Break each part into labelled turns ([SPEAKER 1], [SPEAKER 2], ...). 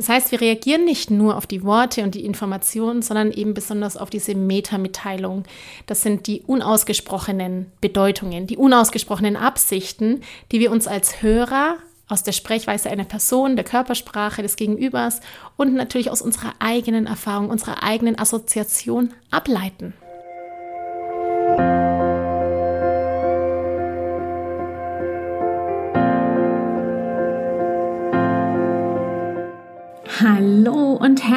[SPEAKER 1] Das heißt, wir reagieren nicht nur auf die Worte und die Informationen, sondern eben besonders auf diese Metamitteilung. Das sind die unausgesprochenen Bedeutungen, die unausgesprochenen Absichten, die wir uns als Hörer aus der Sprechweise einer Person, der Körpersprache des Gegenübers und natürlich aus unserer eigenen Erfahrung, unserer eigenen Assoziation ableiten.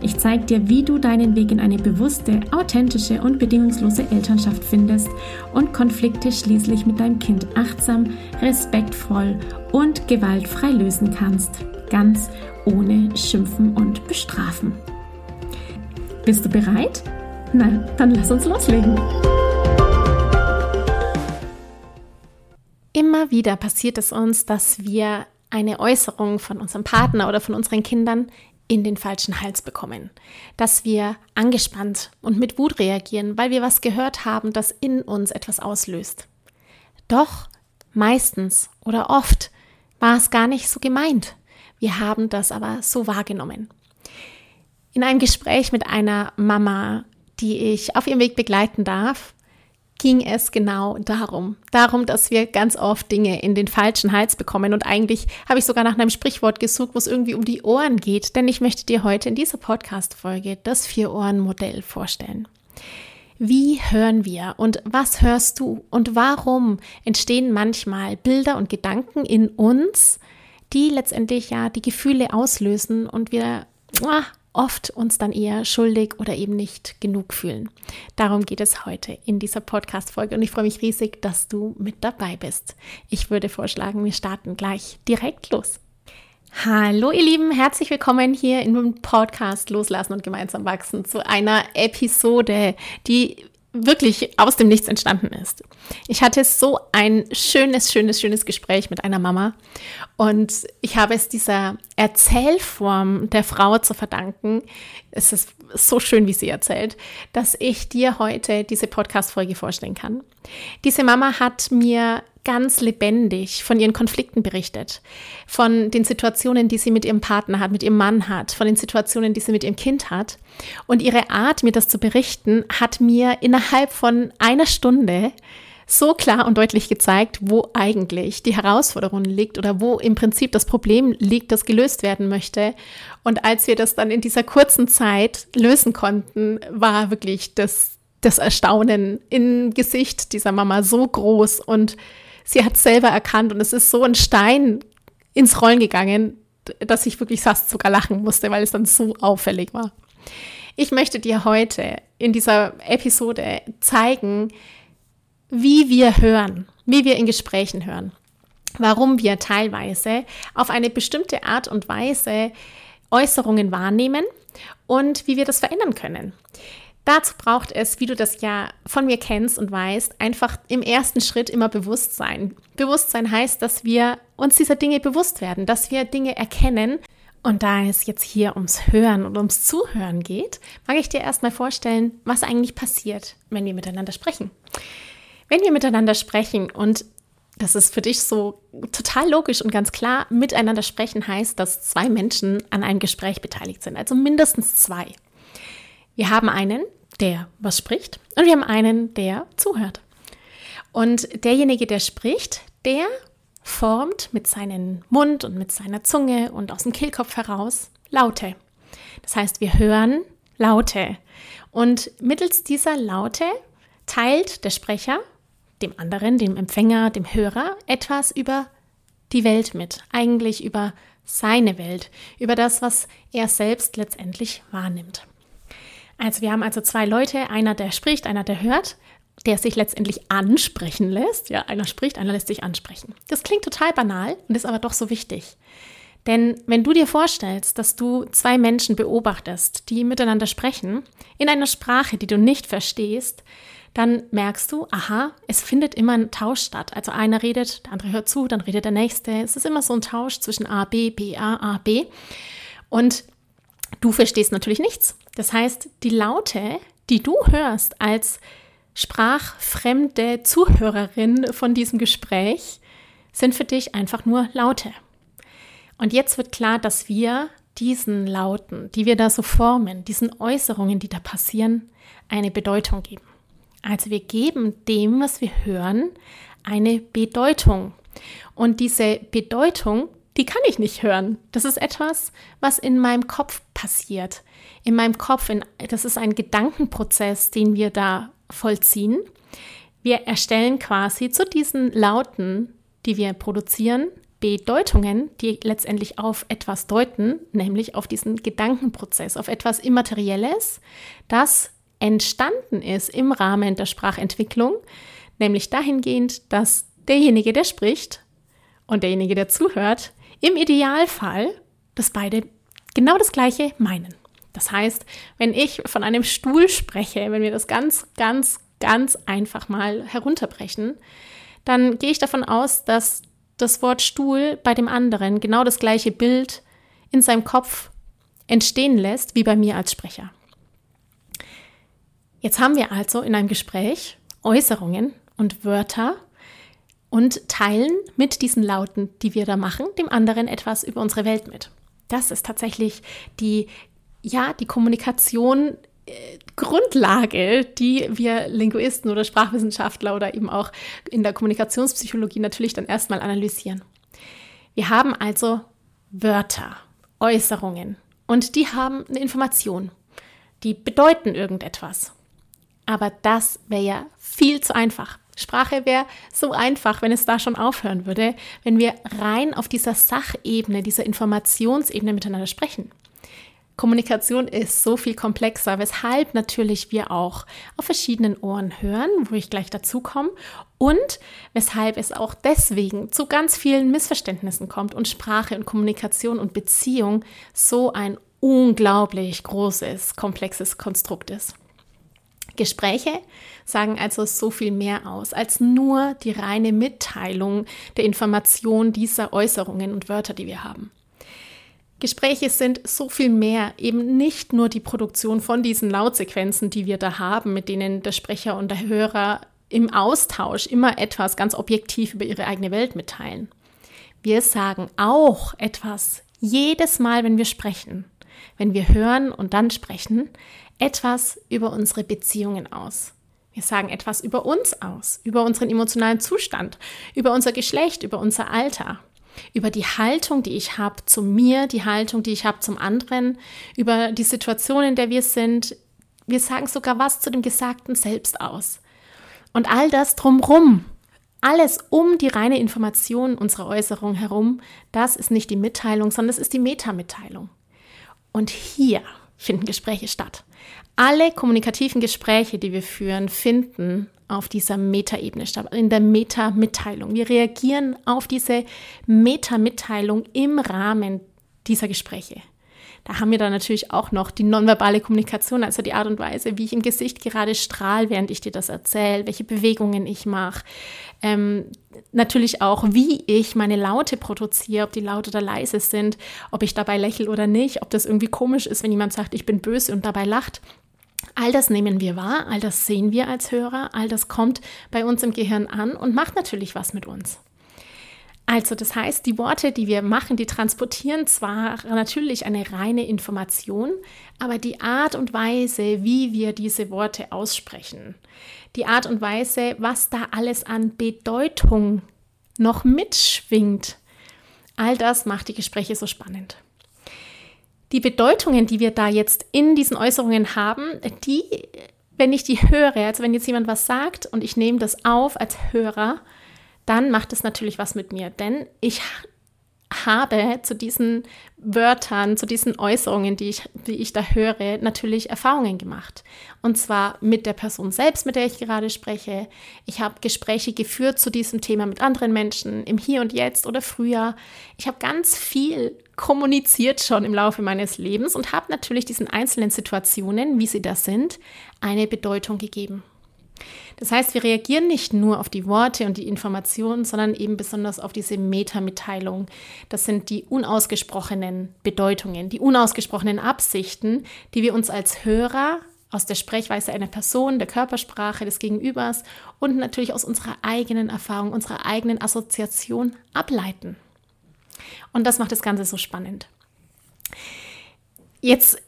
[SPEAKER 1] Ich zeige dir, wie du deinen Weg in eine bewusste, authentische und bedingungslose Elternschaft findest und Konflikte schließlich mit deinem Kind achtsam, respektvoll und gewaltfrei lösen kannst. Ganz ohne Schimpfen und Bestrafen. Bist du bereit? Na, dann lass uns loslegen. Immer wieder passiert es uns, dass wir eine Äußerung von unserem Partner oder von unseren Kindern in den falschen Hals bekommen, dass wir angespannt und mit Wut reagieren, weil wir was gehört haben, das in uns etwas auslöst. Doch meistens oder oft war es gar nicht so gemeint. Wir haben das aber so wahrgenommen. In einem Gespräch mit einer Mama, die ich auf ihrem Weg begleiten darf, ging es genau darum. Darum, dass wir ganz oft Dinge in den falschen Hals bekommen. Und eigentlich habe ich sogar nach einem Sprichwort gesucht, wo es irgendwie um die Ohren geht. Denn ich möchte dir heute in dieser Podcast-Folge das Vier-Ohren-Modell vorstellen. Wie hören wir und was hörst du und warum entstehen manchmal Bilder und Gedanken in uns, die letztendlich ja die Gefühle auslösen und wir ah, oft uns dann eher schuldig oder eben nicht genug fühlen. Darum geht es heute in dieser Podcast-Folge und ich freue mich riesig, dass du mit dabei bist. Ich würde vorschlagen, wir starten gleich direkt los. Hallo ihr Lieben, herzlich willkommen hier in dem Podcast Loslassen und gemeinsam wachsen zu einer Episode, die wirklich aus dem Nichts entstanden ist. Ich hatte so ein schönes, schönes, schönes Gespräch mit einer Mama und ich habe es dieser Erzählform der Frau zu verdanken. Es ist so schön, wie sie erzählt, dass ich dir heute diese Podcast-Folge vorstellen kann. Diese Mama hat mir ganz lebendig von ihren Konflikten berichtet, von den Situationen, die sie mit ihrem Partner hat, mit ihrem Mann hat, von den Situationen, die sie mit ihrem Kind hat. Und ihre Art, mir das zu berichten, hat mir innerhalb von einer Stunde so klar und deutlich gezeigt, wo eigentlich die Herausforderung liegt oder wo im Prinzip das Problem liegt, das gelöst werden möchte. Und als wir das dann in dieser kurzen Zeit lösen konnten, war wirklich das, das Erstaunen im Gesicht dieser Mama so groß und sie hat selber erkannt und es ist so ein Stein ins Rollen gegangen, dass ich wirklich fast sogar lachen musste, weil es dann so auffällig war. Ich möchte dir heute in dieser Episode zeigen, wie wir hören, wie wir in Gesprächen hören, warum wir teilweise auf eine bestimmte Art und Weise Äußerungen wahrnehmen und wie wir das verändern können. Dazu braucht es, wie du das ja von mir kennst und weißt, einfach im ersten Schritt immer Bewusstsein. Bewusstsein heißt, dass wir uns dieser Dinge bewusst werden, dass wir Dinge erkennen. Und da es jetzt hier ums Hören und ums Zuhören geht, mag ich dir erstmal vorstellen, was eigentlich passiert, wenn wir miteinander sprechen. Wenn wir miteinander sprechen und das ist für dich so total logisch und ganz klar, miteinander sprechen heißt, dass zwei Menschen an einem Gespräch beteiligt sind, also mindestens zwei. Wir haben einen, der was spricht und wir haben einen, der zuhört. Und derjenige, der spricht, der formt mit seinem Mund und mit seiner Zunge und aus dem Kehlkopf heraus Laute. Das heißt, wir hören Laute. Und mittels dieser Laute teilt der Sprecher dem anderen, dem Empfänger, dem Hörer etwas über die Welt mit, eigentlich über seine Welt, über das, was er selbst letztendlich wahrnimmt. Also wir haben also zwei Leute, einer der spricht, einer der hört, der sich letztendlich ansprechen lässt. Ja, einer spricht, einer lässt sich ansprechen. Das klingt total banal und ist aber doch so wichtig. Denn wenn du dir vorstellst, dass du zwei Menschen beobachtest, die miteinander sprechen, in einer Sprache, die du nicht verstehst, dann merkst du, aha, es findet immer ein Tausch statt. Also einer redet, der andere hört zu, dann redet der nächste. Es ist immer so ein Tausch zwischen A, B, B, A, A, B. Und du verstehst natürlich nichts. Das heißt, die Laute, die du hörst als sprachfremde Zuhörerin von diesem Gespräch, sind für dich einfach nur Laute. Und jetzt wird klar, dass wir diesen Lauten, die wir da so formen, diesen Äußerungen, die da passieren, eine Bedeutung geben. Also wir geben dem, was wir hören, eine Bedeutung. Und diese Bedeutung, die kann ich nicht hören. Das ist etwas, was in meinem Kopf passiert. In meinem Kopf, in, das ist ein Gedankenprozess, den wir da vollziehen. Wir erstellen quasi zu diesen Lauten, die wir produzieren, Bedeutungen, die letztendlich auf etwas deuten, nämlich auf diesen Gedankenprozess, auf etwas Immaterielles, das entstanden ist im Rahmen der Sprachentwicklung, nämlich dahingehend, dass derjenige, der spricht und derjenige, der zuhört, im Idealfall, dass beide genau das Gleiche meinen. Das heißt, wenn ich von einem Stuhl spreche, wenn wir das ganz, ganz, ganz einfach mal herunterbrechen, dann gehe ich davon aus, dass das Wort Stuhl bei dem anderen genau das gleiche Bild in seinem Kopf entstehen lässt wie bei mir als Sprecher. Jetzt haben wir also in einem Gespräch Äußerungen und Wörter und teilen mit diesen Lauten, die wir da machen, dem anderen etwas über unsere Welt mit. Das ist tatsächlich die, ja, die Kommunikation äh, Grundlage, die wir Linguisten oder Sprachwissenschaftler oder eben auch in der Kommunikationspsychologie natürlich dann erstmal analysieren. Wir haben also Wörter, Äußerungen und die haben eine Information. Die bedeuten irgendetwas. Aber das wäre ja viel zu einfach. Sprache wäre so einfach, wenn es da schon aufhören würde, wenn wir rein auf dieser Sachebene, dieser Informationsebene miteinander sprechen. Kommunikation ist so viel komplexer, weshalb natürlich wir auch auf verschiedenen Ohren hören, wo ich gleich dazu komme, und weshalb es auch deswegen zu ganz vielen Missverständnissen kommt und Sprache und Kommunikation und Beziehung so ein unglaublich großes, komplexes Konstrukt ist. Gespräche sagen also so viel mehr aus als nur die reine Mitteilung der Information dieser Äußerungen und Wörter, die wir haben. Gespräche sind so viel mehr, eben nicht nur die Produktion von diesen Lautsequenzen, die wir da haben, mit denen der Sprecher und der Hörer im Austausch immer etwas ganz objektiv über ihre eigene Welt mitteilen. Wir sagen auch etwas jedes Mal, wenn wir sprechen, wenn wir hören und dann sprechen, etwas über unsere Beziehungen aus. Wir sagen etwas über uns aus, über unseren emotionalen Zustand, über unser Geschlecht, über unser Alter über die Haltung, die ich habe zu mir, die Haltung, die ich habe zum anderen, über die Situation, in der wir sind. Wir sagen sogar was zu dem Gesagten selbst aus. Und all das drumrum, alles um die reine Information unserer Äußerung herum, das ist nicht die Mitteilung, sondern das ist die Metamitteilung. Und hier finden Gespräche statt. Alle kommunikativen Gespräche, die wir führen, finden auf dieser Metaebene statt, in der Meta-Mitteilung. Wir reagieren auf diese Meta-Mitteilung im Rahmen dieser Gespräche. Da haben wir dann natürlich auch noch die nonverbale Kommunikation, also die Art und Weise, wie ich im Gesicht gerade strahle, während ich dir das erzähle, welche Bewegungen ich mache. Ähm, natürlich auch, wie ich meine Laute produziere, ob die laut oder leise sind, ob ich dabei lächle oder nicht, ob das irgendwie komisch ist, wenn jemand sagt, ich bin böse und dabei lacht. All das nehmen wir wahr, all das sehen wir als Hörer, all das kommt bei uns im Gehirn an und macht natürlich was mit uns. Also das heißt, die Worte, die wir machen, die transportieren zwar natürlich eine reine Information, aber die Art und Weise, wie wir diese Worte aussprechen, die Art und Weise, was da alles an Bedeutung noch mitschwingt, all das macht die Gespräche so spannend. Die Bedeutungen, die wir da jetzt in diesen Äußerungen haben, die, wenn ich die höre, also wenn jetzt jemand was sagt und ich nehme das auf als Hörer, dann macht es natürlich was mit mir, denn ich habe zu diesen Wörtern, zu diesen Äußerungen, die ich, die ich da höre, natürlich Erfahrungen gemacht. Und zwar mit der Person selbst, mit der ich gerade spreche. Ich habe Gespräche geführt zu diesem Thema mit anderen Menschen im Hier und Jetzt oder früher. Ich habe ganz viel kommuniziert schon im Laufe meines Lebens und habe natürlich diesen einzelnen Situationen, wie sie da sind, eine Bedeutung gegeben. Das heißt, wir reagieren nicht nur auf die Worte und die Informationen, sondern eben besonders auf diese Metamitteilung. Das sind die unausgesprochenen Bedeutungen, die unausgesprochenen Absichten, die wir uns als Hörer aus der Sprechweise einer Person, der Körpersprache des Gegenübers und natürlich aus unserer eigenen Erfahrung, unserer eigenen Assoziation ableiten. Und das macht das Ganze so spannend. Jetzt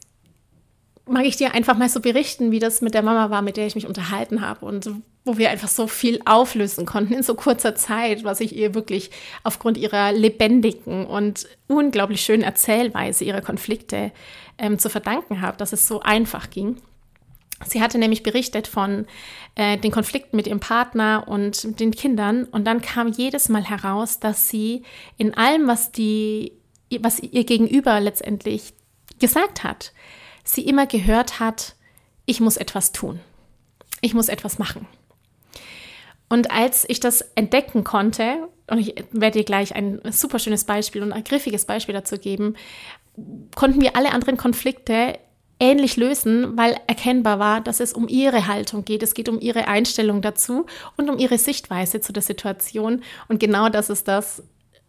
[SPEAKER 1] mag ich dir einfach mal so berichten, wie das mit der Mama war, mit der ich mich unterhalten habe und wo wir einfach so viel auflösen konnten in so kurzer Zeit, was ich ihr wirklich aufgrund ihrer lebendigen und unglaublich schönen Erzählweise ihrer Konflikte ähm, zu verdanken habe, dass es so einfach ging. Sie hatte nämlich berichtet von äh, den Konflikten mit ihrem Partner und den Kindern und dann kam jedes Mal heraus, dass sie in allem, was die, was ihr Gegenüber letztendlich gesagt hat, sie immer gehört hat, ich muss etwas tun. Ich muss etwas machen. Und als ich das entdecken konnte, und ich werde dir gleich ein super schönes Beispiel und ein griffiges Beispiel dazu geben, konnten wir alle anderen Konflikte ähnlich lösen, weil erkennbar war, dass es um ihre Haltung geht. Es geht um ihre Einstellung dazu und um ihre Sichtweise zu der Situation. Und genau das ist das,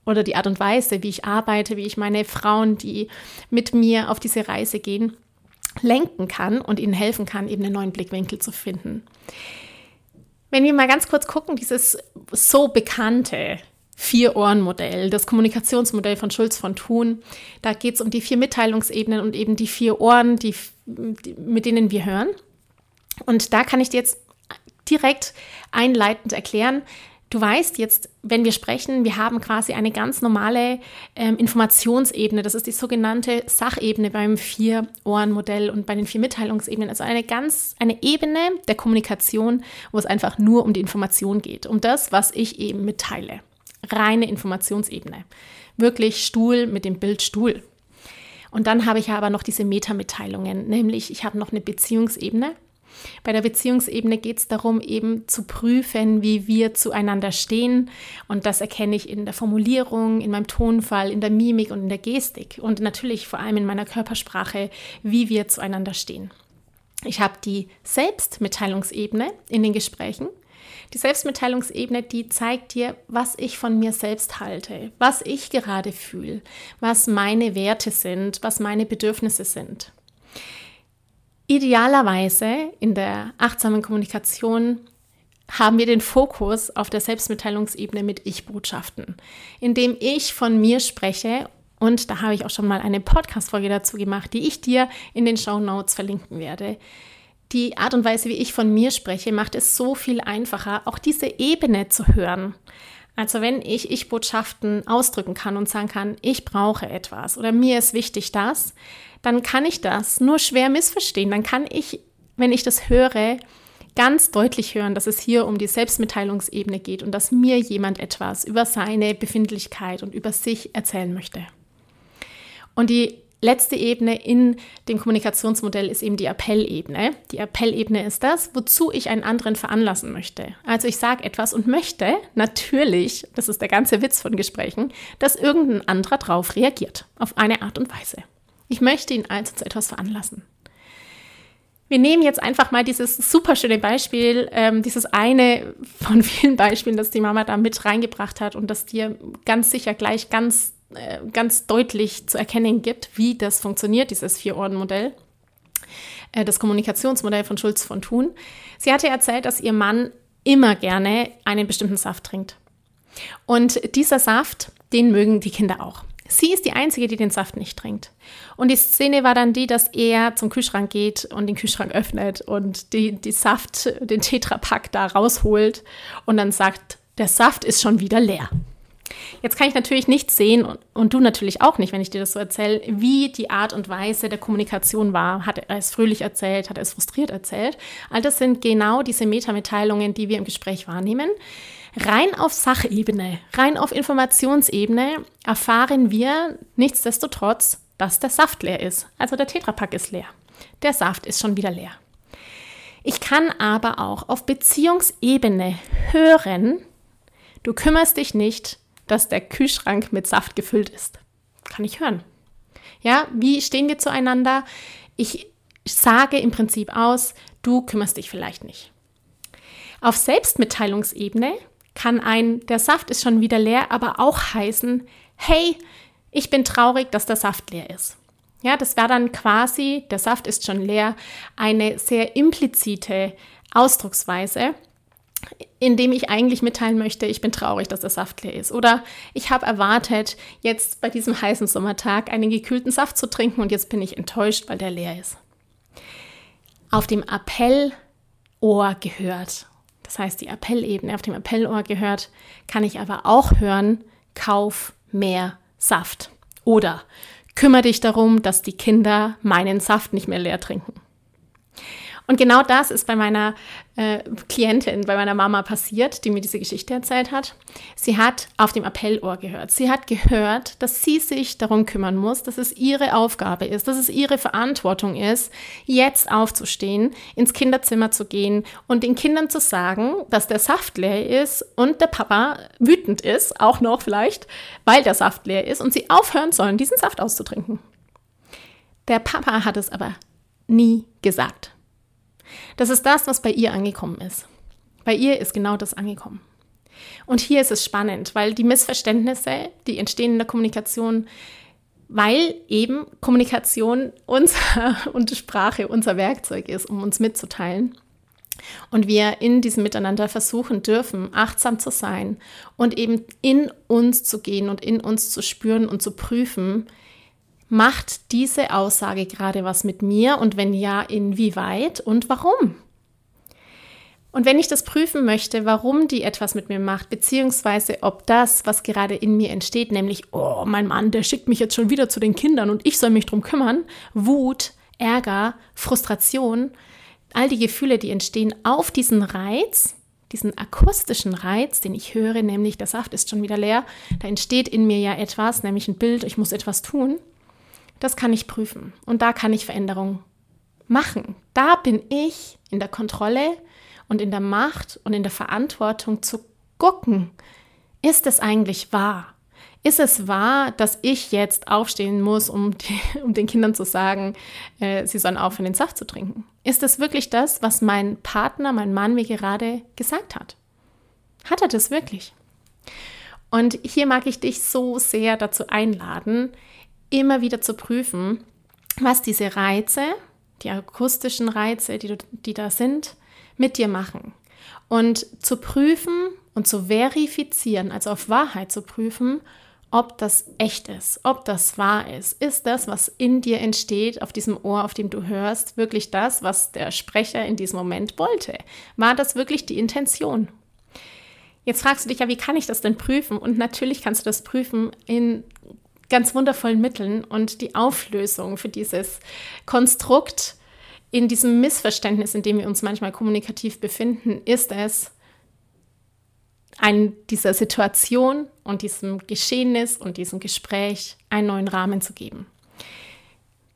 [SPEAKER 1] oder die Art und Weise, wie ich arbeite, wie ich meine Frauen, die mit mir auf diese Reise gehen, lenken kann und ihnen helfen kann, eben einen neuen Blickwinkel zu finden. Wenn wir mal ganz kurz gucken, dieses so bekannte Vier-Ohren-Modell, das Kommunikationsmodell von Schulz von Thun, da geht es um die vier Mitteilungsebenen und eben die vier Ohren, die, mit denen wir hören. Und da kann ich dir jetzt direkt einleitend erklären, Du weißt jetzt, wenn wir sprechen, wir haben quasi eine ganz normale ähm, Informationsebene. Das ist die sogenannte Sachebene beim Vier-Ohren-Modell und bei den vier Mitteilungsebenen. Also eine ganz, eine Ebene der Kommunikation, wo es einfach nur um die Information geht. Um das, was ich eben mitteile. Reine Informationsebene. Wirklich Stuhl mit dem Bild Stuhl. Und dann habe ich aber noch diese Metamitteilungen, nämlich ich habe noch eine Beziehungsebene bei der Beziehungsebene geht es darum, eben zu prüfen, wie wir zueinander stehen. Und das erkenne ich in der Formulierung, in meinem Tonfall, in der Mimik und in der Gestik. Und natürlich vor allem in meiner Körpersprache, wie wir zueinander stehen. Ich habe die Selbstmitteilungsebene in den Gesprächen. Die Selbstmitteilungsebene, die zeigt dir, was ich von mir selbst halte, was ich gerade fühle, was meine Werte sind, was meine Bedürfnisse sind. Idealerweise in der achtsamen Kommunikation haben wir den Fokus auf der Selbstmitteilungsebene mit Ich-Botschaften, indem ich von mir spreche und da habe ich auch schon mal eine Podcast-Folge dazu gemacht, die ich dir in den Show Notes verlinken werde. Die Art und Weise, wie ich von mir spreche, macht es so viel einfacher, auch diese Ebene zu hören. Also wenn ich Ich-Botschaften ausdrücken kann und sagen kann, ich brauche etwas oder mir ist wichtig das, dann kann ich das nur schwer missverstehen. Dann kann ich, wenn ich das höre, ganz deutlich hören, dass es hier um die Selbstmitteilungsebene geht und dass mir jemand etwas über seine Befindlichkeit und über sich erzählen möchte. Und die letzte Ebene in dem Kommunikationsmodell ist eben die Appellebene. Die Appellebene ist das, wozu ich einen anderen veranlassen möchte. Also ich sage etwas und möchte natürlich, das ist der ganze Witz von Gesprächen, dass irgendein anderer drauf reagiert, auf eine Art und Weise. Ich möchte ihn also zu etwas veranlassen. Wir nehmen jetzt einfach mal dieses super schöne Beispiel, ähm, dieses eine von vielen Beispielen, das die Mama da mit reingebracht hat und das dir ganz sicher gleich ganz, äh, ganz deutlich zu erkennen gibt, wie das funktioniert, dieses Vier-Ohren-Modell, äh, das Kommunikationsmodell von Schulz von Thun. Sie hatte erzählt, dass ihr Mann immer gerne einen bestimmten Saft trinkt. Und dieser Saft, den mögen die Kinder auch. Sie ist die Einzige, die den Saft nicht trinkt. Und die Szene war dann die, dass er zum Kühlschrank geht und den Kühlschrank öffnet und die, die Saft, den Tetrapack da rausholt und dann sagt, der Saft ist schon wieder leer. Jetzt kann ich natürlich nicht sehen und, und, du natürlich auch nicht, wenn ich dir das so erzähle, wie die Art und Weise der Kommunikation war. Hat er es fröhlich erzählt, hat er es frustriert erzählt? All das sind genau diese Metamitteilungen, die wir im Gespräch wahrnehmen. Rein auf Sachebene, rein auf Informationsebene erfahren wir nichtsdestotrotz, dass der Saft leer ist. Also der Tetrapack ist leer. Der Saft ist schon wieder leer. Ich kann aber auch auf Beziehungsebene hören, du kümmerst dich nicht, dass der Kühlschrank mit Saft gefüllt ist. Kann ich hören. Ja, wie stehen wir zueinander? Ich sage im Prinzip aus, du kümmerst dich vielleicht nicht. Auf Selbstmitteilungsebene kann ein, der Saft ist schon wieder leer, aber auch heißen, hey, ich bin traurig, dass der Saft leer ist. Ja, das wäre dann quasi, der Saft ist schon leer, eine sehr implizite Ausdrucksweise, indem ich eigentlich mitteilen möchte, ich bin traurig, dass der Saft leer ist. Oder ich habe erwartet, jetzt bei diesem heißen Sommertag einen gekühlten Saft zu trinken und jetzt bin ich enttäuscht, weil der leer ist. Auf dem Appellohr gehört, das heißt die Appellebene auf dem Appellohr gehört, kann ich aber auch hören, kauf mehr Saft. Oder kümmere dich darum, dass die Kinder meinen Saft nicht mehr leer trinken. Und genau das ist bei meiner äh, Klientin, bei meiner Mama passiert, die mir diese Geschichte erzählt hat. Sie hat auf dem Appellohr gehört. Sie hat gehört, dass sie sich darum kümmern muss, dass es ihre Aufgabe ist, dass es ihre Verantwortung ist, jetzt aufzustehen, ins Kinderzimmer zu gehen und den Kindern zu sagen, dass der Saft leer ist und der Papa wütend ist, auch noch vielleicht, weil der Saft leer ist und sie aufhören sollen, diesen Saft auszutrinken. Der Papa hat es aber nie gesagt. Das ist das, was bei ihr angekommen ist. Bei ihr ist genau das angekommen. Und hier ist es spannend, weil die Missverständnisse, die entstehen in der Kommunikation, weil eben Kommunikation unser, und Sprache unser Werkzeug ist, um uns mitzuteilen. Und wir in diesem Miteinander versuchen dürfen, achtsam zu sein und eben in uns zu gehen und in uns zu spüren und zu prüfen, Macht diese Aussage gerade was mit mir und wenn ja, inwieweit und warum? Und wenn ich das prüfen möchte, warum die etwas mit mir macht, beziehungsweise ob das, was gerade in mir entsteht, nämlich, oh, mein Mann, der schickt mich jetzt schon wieder zu den Kindern und ich soll mich drum kümmern, Wut, Ärger, Frustration, all die Gefühle, die entstehen auf diesen Reiz, diesen akustischen Reiz, den ich höre, nämlich der Saft ist schon wieder leer, da entsteht in mir ja etwas, nämlich ein Bild, ich muss etwas tun. Das kann ich prüfen und da kann ich Veränderungen machen. Da bin ich in der Kontrolle und in der Macht und in der Verantwortung zu gucken, ist es eigentlich wahr? Ist es wahr, dass ich jetzt aufstehen muss, um, die, um den Kindern zu sagen, äh, sie sollen aufhören, den Saft zu trinken? Ist das wirklich das, was mein Partner, mein Mann mir gerade gesagt hat? Hat er das wirklich? Und hier mag ich dich so sehr dazu einladen, immer wieder zu prüfen, was diese Reize, die akustischen Reize, die, die da sind, mit dir machen. Und zu prüfen und zu verifizieren, also auf Wahrheit zu prüfen, ob das echt ist, ob das wahr ist. Ist das, was in dir entsteht, auf diesem Ohr, auf dem du hörst, wirklich das, was der Sprecher in diesem Moment wollte? War das wirklich die Intention? Jetzt fragst du dich ja, wie kann ich das denn prüfen? Und natürlich kannst du das prüfen in ganz wundervollen Mitteln und die Auflösung für dieses Konstrukt in diesem Missverständnis, in dem wir uns manchmal kommunikativ befinden, ist es, ein, dieser Situation und diesem Geschehnis und diesem Gespräch einen neuen Rahmen zu geben.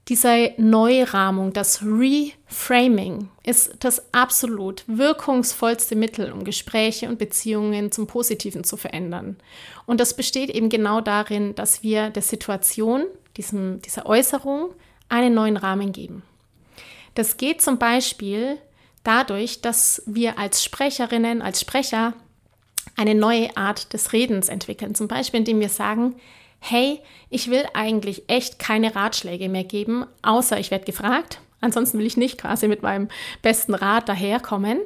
[SPEAKER 1] Diese Neurahmung, das Reframing ist das absolut wirkungsvollste Mittel, um Gespräche und Beziehungen zum Positiven zu verändern. Und das besteht eben genau darin, dass wir der Situation, diesem, dieser Äußerung, einen neuen Rahmen geben. Das geht zum Beispiel dadurch, dass wir als Sprecherinnen, als Sprecher eine neue Art des Redens entwickeln. Zum Beispiel, indem wir sagen, hey, ich will eigentlich echt keine Ratschläge mehr geben, außer ich werde gefragt. Ansonsten will ich nicht quasi mit meinem besten Rat daherkommen.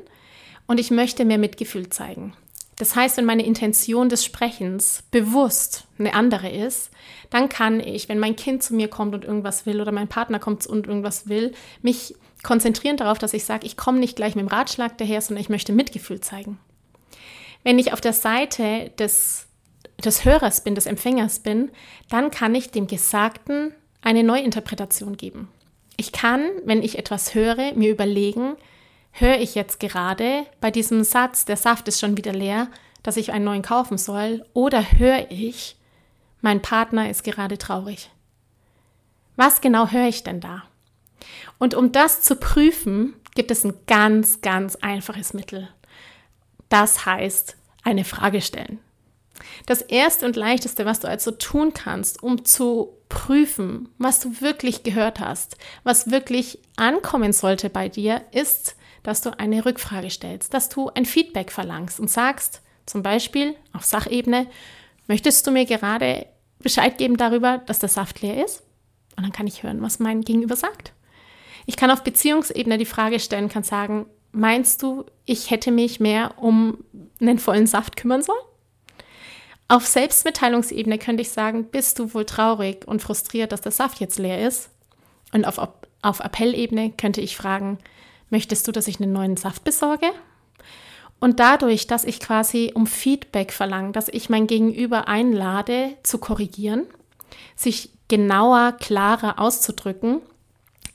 [SPEAKER 1] Und ich möchte mehr Mitgefühl zeigen. Das heißt, wenn meine Intention des Sprechens bewusst eine andere ist, dann kann ich, wenn mein Kind zu mir kommt und irgendwas will oder mein Partner kommt und irgendwas will, mich konzentrieren darauf, dass ich sage, ich komme nicht gleich mit dem Ratschlag daher, sondern ich möchte Mitgefühl zeigen. Wenn ich auf der Seite des des Hörers bin, des Empfängers bin, dann kann ich dem Gesagten eine Neuinterpretation geben. Ich kann, wenn ich etwas höre, mir überlegen, höre ich jetzt gerade bei diesem Satz, der Saft ist schon wieder leer, dass ich einen neuen kaufen soll, oder höre ich, mein Partner ist gerade traurig. Was genau höre ich denn da? Und um das zu prüfen, gibt es ein ganz, ganz einfaches Mittel. Das heißt, eine Frage stellen. Das Erste und Leichteste, was du also tun kannst, um zu prüfen, was du wirklich gehört hast, was wirklich ankommen sollte bei dir, ist, dass du eine Rückfrage stellst, dass du ein Feedback verlangst und sagst, zum Beispiel auf Sachebene, möchtest du mir gerade Bescheid geben darüber, dass der Saft leer ist? Und dann kann ich hören, was mein Gegenüber sagt. Ich kann auf Beziehungsebene die Frage stellen, kann sagen, meinst du, ich hätte mich mehr um einen vollen Saft kümmern sollen? Auf Selbstmitteilungsebene könnte ich sagen, bist du wohl traurig und frustriert, dass der Saft jetzt leer ist? Und auf, auf Appellebene könnte ich fragen, möchtest du, dass ich einen neuen Saft besorge? Und dadurch, dass ich quasi um Feedback verlange, dass ich mein Gegenüber einlade zu korrigieren, sich genauer, klarer auszudrücken,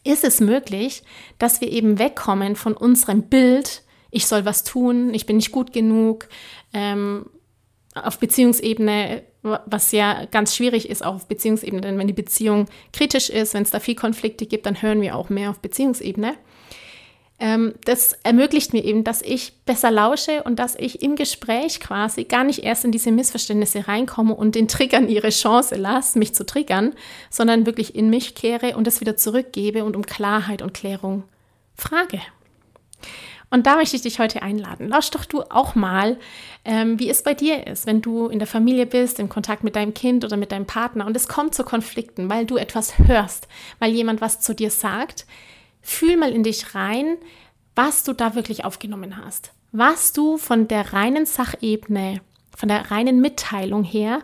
[SPEAKER 1] ist es möglich, dass wir eben wegkommen von unserem Bild, ich soll was tun, ich bin nicht gut genug, ähm, auf Beziehungsebene, was ja ganz schwierig ist, auch auf Beziehungsebene, denn wenn die Beziehung kritisch ist, wenn es da viel Konflikte gibt, dann hören wir auch mehr auf Beziehungsebene. Ähm, das ermöglicht mir eben, dass ich besser lausche und dass ich im Gespräch quasi gar nicht erst in diese Missverständnisse reinkomme und den Triggern ihre Chance lasse, mich zu triggern, sondern wirklich in mich kehre und das wieder zurückgebe und um Klarheit und Klärung frage. Und da möchte ich dich heute einladen. Lausch doch du auch mal, ähm, wie es bei dir ist, wenn du in der Familie bist, im Kontakt mit deinem Kind oder mit deinem Partner und es kommt zu Konflikten, weil du etwas hörst, weil jemand was zu dir sagt Fühl mal in dich rein, was du da wirklich aufgenommen hast. Was du von der reinen Sachebene, von der reinen Mitteilung her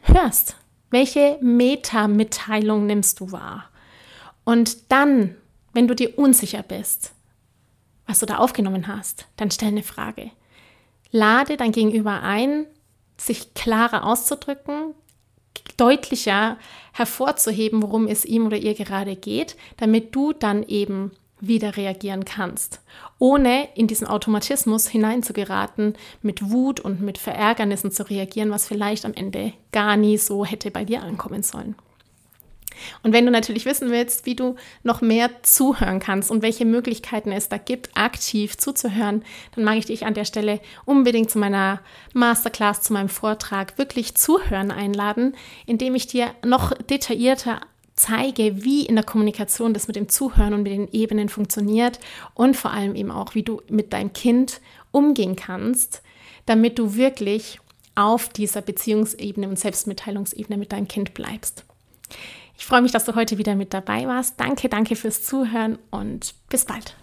[SPEAKER 1] hörst. Welche Meta-Mitteilung nimmst du wahr? Und dann, wenn du dir unsicher bist, was du da aufgenommen hast, dann stell eine Frage. Lade dein Gegenüber ein, sich klarer auszudrücken, deutlicher hervorzuheben, worum es ihm oder ihr gerade geht, damit du dann eben wieder reagieren kannst, ohne in diesen Automatismus hineinzugeraten, mit Wut und mit Verärgernissen zu reagieren, was vielleicht am Ende gar nie so hätte bei dir ankommen sollen. Und wenn du natürlich wissen willst, wie du noch mehr zuhören kannst und welche Möglichkeiten es da gibt, aktiv zuzuhören, dann mag ich dich an der Stelle unbedingt zu meiner Masterclass, zu meinem Vortrag wirklich zuhören einladen, indem ich dir noch detaillierter zeige, wie in der Kommunikation das mit dem Zuhören und mit den Ebenen funktioniert und vor allem eben auch, wie du mit deinem Kind umgehen kannst, damit du wirklich auf dieser Beziehungsebene und Selbstmitteilungsebene mit deinem Kind bleibst. Ich freue mich, dass du heute wieder mit dabei warst. Danke, danke fürs Zuhören und bis bald.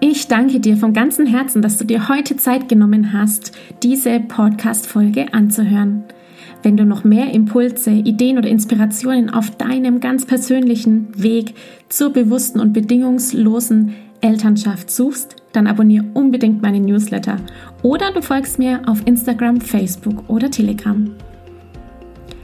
[SPEAKER 2] Ich danke dir von ganzem Herzen, dass du dir heute Zeit genommen hast, diese Podcast-Folge anzuhören. Wenn du noch mehr Impulse, Ideen oder Inspirationen auf deinem ganz persönlichen Weg zur bewussten und bedingungslosen Elternschaft suchst, dann abonniere unbedingt meinen Newsletter oder du folgst mir auf Instagram, Facebook oder Telegram.